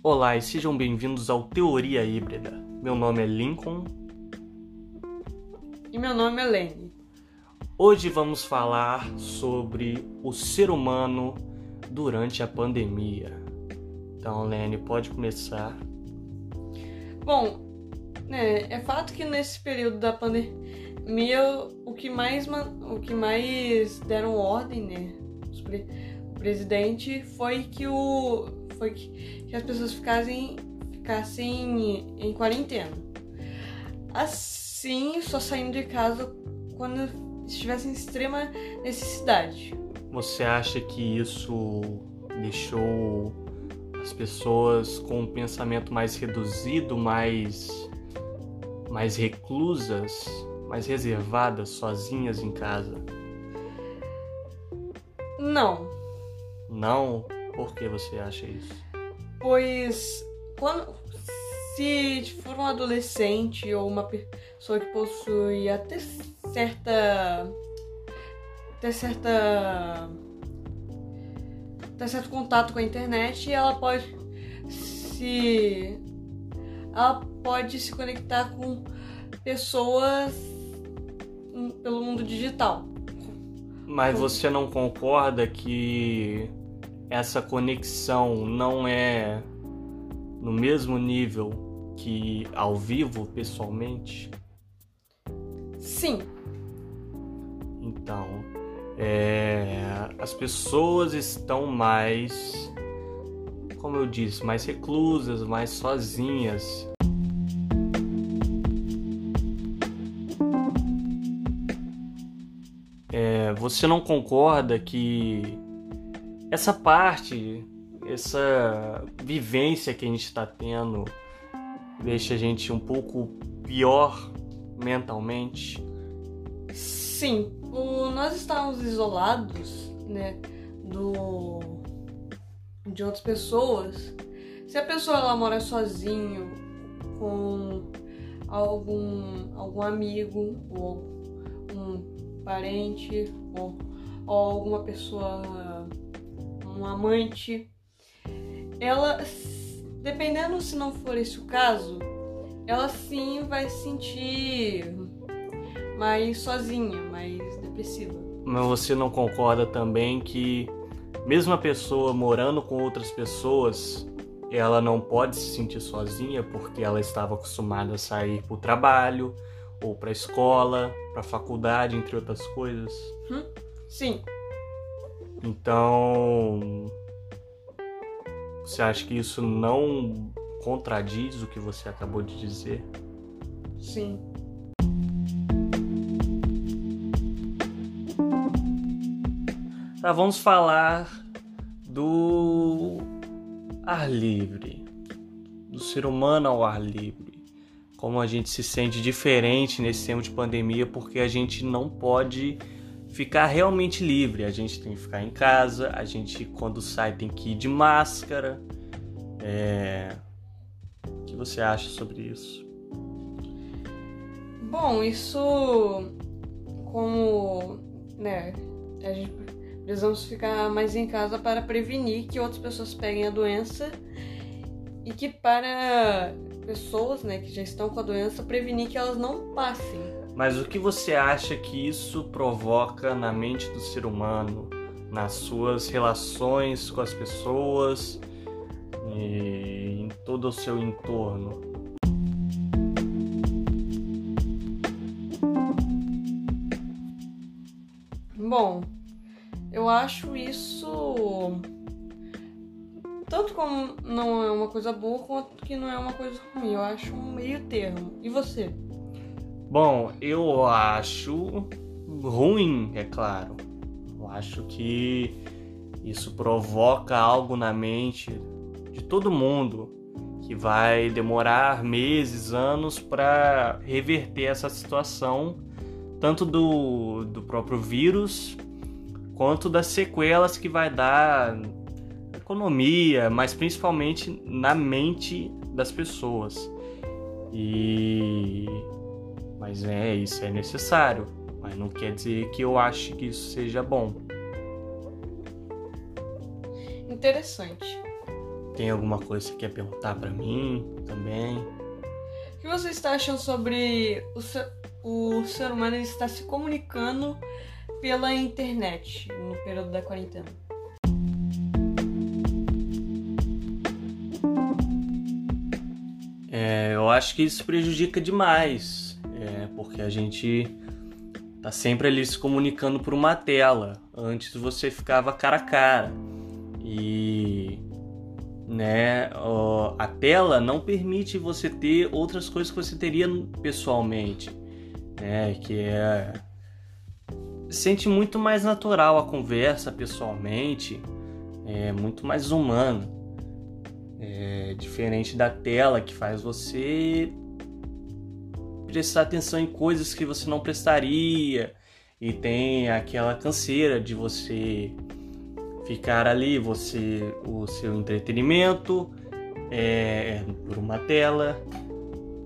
Olá e sejam bem-vindos ao Teoria Híbrida. Meu nome é Lincoln. E meu nome é Lenny. Hoje vamos falar sobre o ser humano durante a pandemia. Então, Lenny, pode começar. Bom, né, é fato que nesse período da pandemia o que mais, o que mais deram ordem, né, o presidente foi que o foi que, que as pessoas ficassem, ficassem em quarentena. Assim, só saindo de casa quando estivessem em extrema necessidade. Você acha que isso deixou as pessoas com um pensamento mais reduzido, mais mais reclusas, mais reservadas, sozinhas em casa? Não. Não? Por que você acha isso? Pois quando se for um adolescente ou uma pessoa que possui até certa até certa até certo contato com a internet, ela pode se ela pode se conectar com pessoas pelo mundo digital. Mas você não concorda que essa conexão não é no mesmo nível que ao vivo, pessoalmente? Sim. Então, é, as pessoas estão mais, como eu disse, mais reclusas, mais sozinhas. É, você não concorda que essa parte, essa vivência que a gente está tendo deixa a gente um pouco pior mentalmente? Sim, o, nós estamos isolados, né, do de outras pessoas. Se a pessoa ela mora sozinho com algum algum amigo ou um parente ou, ou alguma pessoa um amante, ela, dependendo se não for esse o caso, ela sim vai se sentir mais sozinha, mais depressiva. Mas você não concorda também que, mesmo a pessoa morando com outras pessoas, ela não pode se sentir sozinha porque ela estava acostumada a sair para o trabalho, ou para a escola, para a faculdade, entre outras coisas? Hum? Sim. Então, você acha que isso não contradiz o que você acabou de dizer? Sim. Tá, vamos falar do ar livre, do ser humano ao ar livre. Como a gente se sente diferente nesse tempo de pandemia, porque a gente não pode ficar realmente livre. A gente tem que ficar em casa, a gente quando sai tem que ir de máscara. É... O que você acha sobre isso? Bom, isso como né, a gente precisamos ficar mais em casa para prevenir que outras pessoas peguem a doença e que para pessoas né, que já estão com a doença prevenir que elas não passem. Mas o que você acha que isso provoca na mente do ser humano, nas suas relações com as pessoas e em todo o seu entorno? Bom, eu acho isso tanto como não é uma coisa boa quanto que não é uma coisa ruim. Eu acho um meio termo. E você? Bom, eu acho ruim, é claro. Eu acho que isso provoca algo na mente de todo mundo que vai demorar meses, anos para reverter essa situação, tanto do, do próprio vírus quanto das sequelas que vai dar na economia, mas principalmente na mente das pessoas. E mas é, isso é necessário. Mas não quer dizer que eu ache que isso seja bom. Interessante. tem alguma coisa que você quer perguntar para mim também? O que você está achando sobre o ser, o ser humano estar se comunicando pela internet no período da quarentena? É, eu acho que isso prejudica demais, porque a gente tá sempre ali se comunicando por uma tela. Antes você ficava cara a cara e né, a tela não permite você ter outras coisas que você teria pessoalmente, né, que é sente muito mais natural a conversa pessoalmente, é muito mais humano. É diferente da tela que faz você prestar atenção em coisas que você não prestaria e tem aquela canseira de você ficar ali, você o seu entretenimento é por uma tela,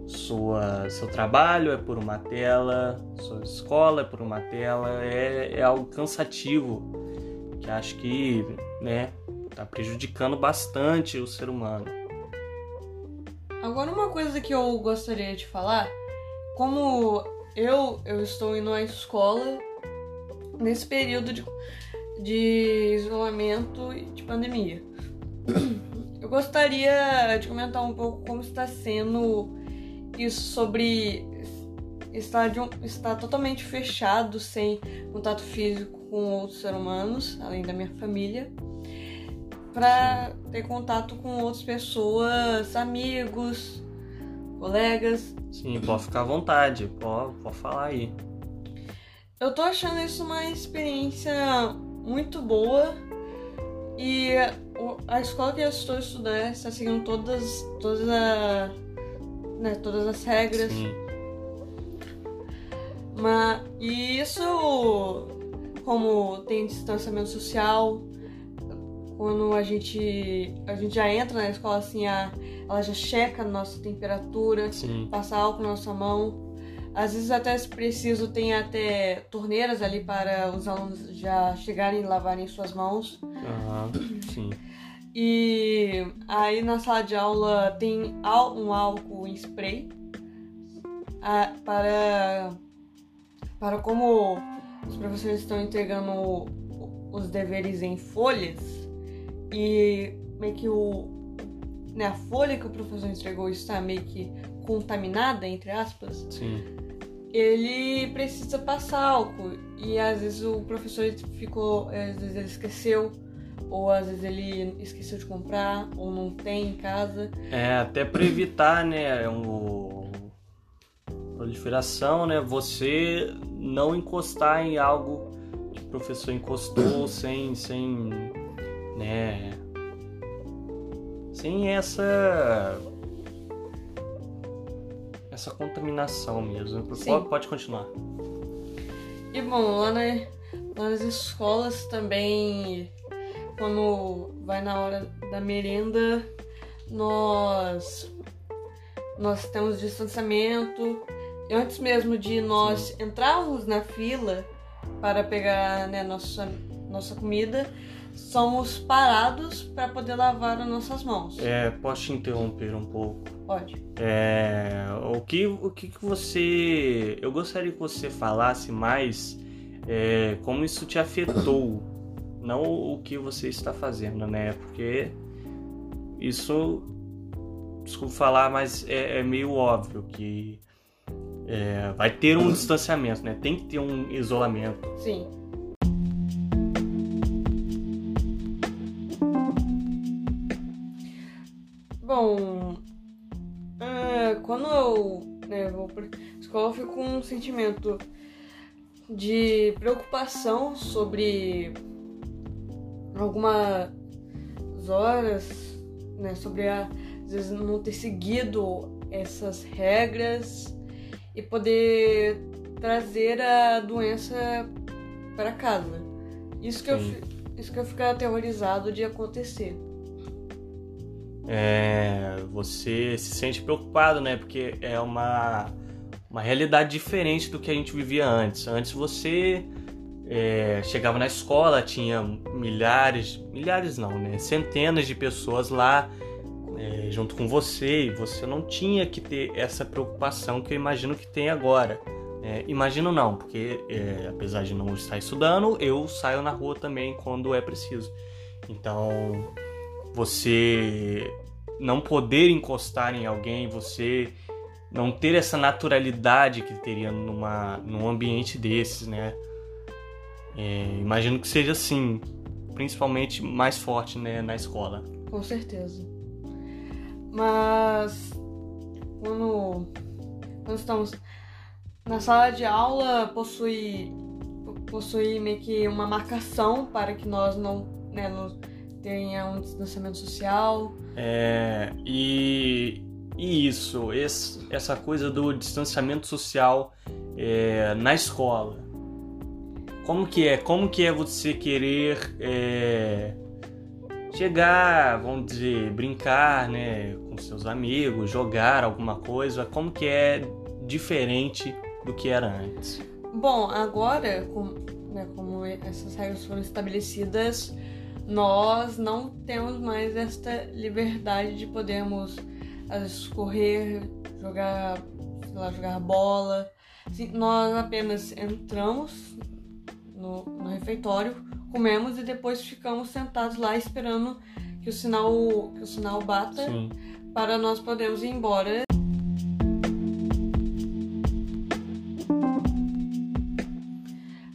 sua seu trabalho é por uma tela, sua escola é por uma tela, é, é algo cansativo que acho que né tá prejudicando bastante o ser humano. Agora uma coisa que eu gostaria de falar como eu, eu estou indo à escola nesse período de, de isolamento e de pandemia. Eu gostaria de comentar um pouco como está sendo isso sobre estar, de um, estar totalmente fechado, sem contato físico com outros seres humanos, além da minha família, para ter contato com outras pessoas, amigos, colegas. Sim, pode ficar à vontade, pode, pode falar aí. Eu tô achando isso uma experiência muito boa e a escola que eu estou estudando está seguindo todas, todas, a, né, todas as regras. Sim. Mas, e isso, como tem distanciamento social, quando a gente, a gente já entra na escola assim, a, ela já checa a nossa temperatura, Sim. passa álcool na nossa mão. Às vezes até se preciso tem até torneiras ali para os alunos já chegarem e lavarem suas mãos. Aham, sim. E aí na sala de aula tem um álcool em spray ah, para para como os professores estão entregando os deveres em folhas e meio que o né, a folha que o professor entregou está meio que contaminada, entre aspas, Sim. ele precisa passar álcool. E às vezes o professor ficou, às vezes ele esqueceu, ou às vezes ele esqueceu de comprar, ou não tem em casa. É, até para evitar, né, um, proliferação, né, você não encostar em algo que o professor encostou sem, sem, né, sem essa essa contaminação mesmo. Sim. Pode, pode continuar. E bom, lá, na, lá nas escolas também, quando vai na hora da merenda, nós, nós temos distanciamento. E antes mesmo de nós entrarmos na fila para pegar né, nossa, nossa comida, somos parados para poder lavar as nossas mãos. É, posso te interromper um pouco? Pode. É, o que, o que que você. Eu gostaria que você falasse mais é, como isso te afetou, não o que você está fazendo, né? Porque isso, desculpa falar, mas é, é meio óbvio que é, vai ter um distanciamento, né? Tem que ter um isolamento. Sim. Fico com um sentimento de preocupação sobre algumas horas, né, sobre a, às vezes não ter seguido essas regras e poder trazer a doença para casa. Isso que, eu, isso que eu fico aterrorizado de acontecer. É, você se sente preocupado, né? Porque é uma, uma realidade diferente do que a gente vivia antes. Antes você é, chegava na escola, tinha milhares, milhares não, né? Centenas de pessoas lá é, junto com você e você não tinha que ter essa preocupação que eu imagino que tem agora. É, imagino não, porque é, apesar de não estar estudando, eu saio na rua também quando é preciso. Então, você não poder encostar em alguém, você não ter essa naturalidade que teria numa, num ambiente desses, né? É, imagino que seja assim, principalmente mais forte né, na escola. Com certeza. Mas quando, quando estamos na sala de aula possui possui meio que uma marcação para que nós não, né, não tenha um distanciamento social. É, e, e isso, esse, essa coisa do distanciamento social é, na escola. Como que é? Como que é você querer é, chegar, vamos dizer, brincar, né, com seus amigos, jogar alguma coisa? Como que é diferente do que era antes? Bom, agora, com, né, como essas regras foram estabelecidas, nós não temos mais esta liberdade de podermos correr, jogar, lá, jogar bola. Assim, nós apenas entramos no, no refeitório, comemos e depois ficamos sentados lá esperando que o sinal, que o sinal bata Sim. para nós podermos ir embora.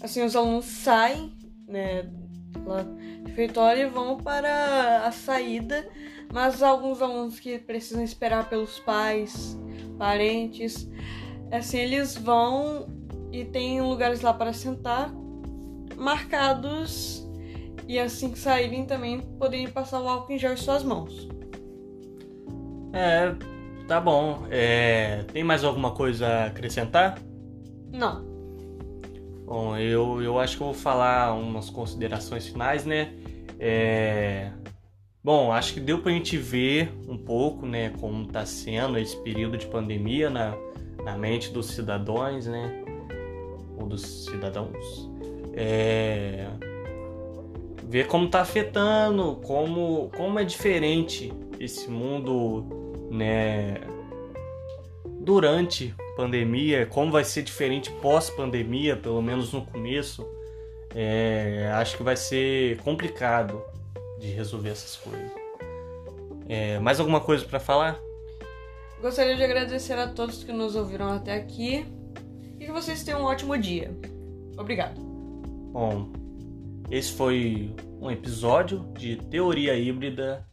Assim, os alunos saem né, do refeitório e vão para a saída, mas alguns alunos que precisam esperar pelos pais, parentes, assim, eles vão e tem lugares lá para sentar marcados e assim que saírem também poderem passar o álcool em gel em suas mãos. É, tá bom. É, tem mais alguma coisa a acrescentar? Não. Bom, eu, eu acho que eu vou falar umas considerações finais, né? É... Bom, acho que deu pra gente ver um pouco, né, como tá sendo esse período de pandemia na, na mente dos cidadãos, né? Ou dos cidadãos é, ver como está afetando, como, como é diferente esse mundo, né? Durante pandemia, como vai ser diferente pós-pandemia, pelo menos no começo, é, acho que vai ser complicado de resolver essas coisas. É, mais alguma coisa para falar? Gostaria de agradecer a todos que nos ouviram até aqui e que vocês tenham um ótimo dia. Obrigado. Bom, esse foi um episódio de Teoria Híbrida.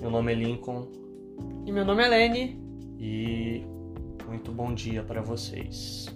Meu nome é Lincoln. E meu nome é Lene. E muito bom dia para vocês.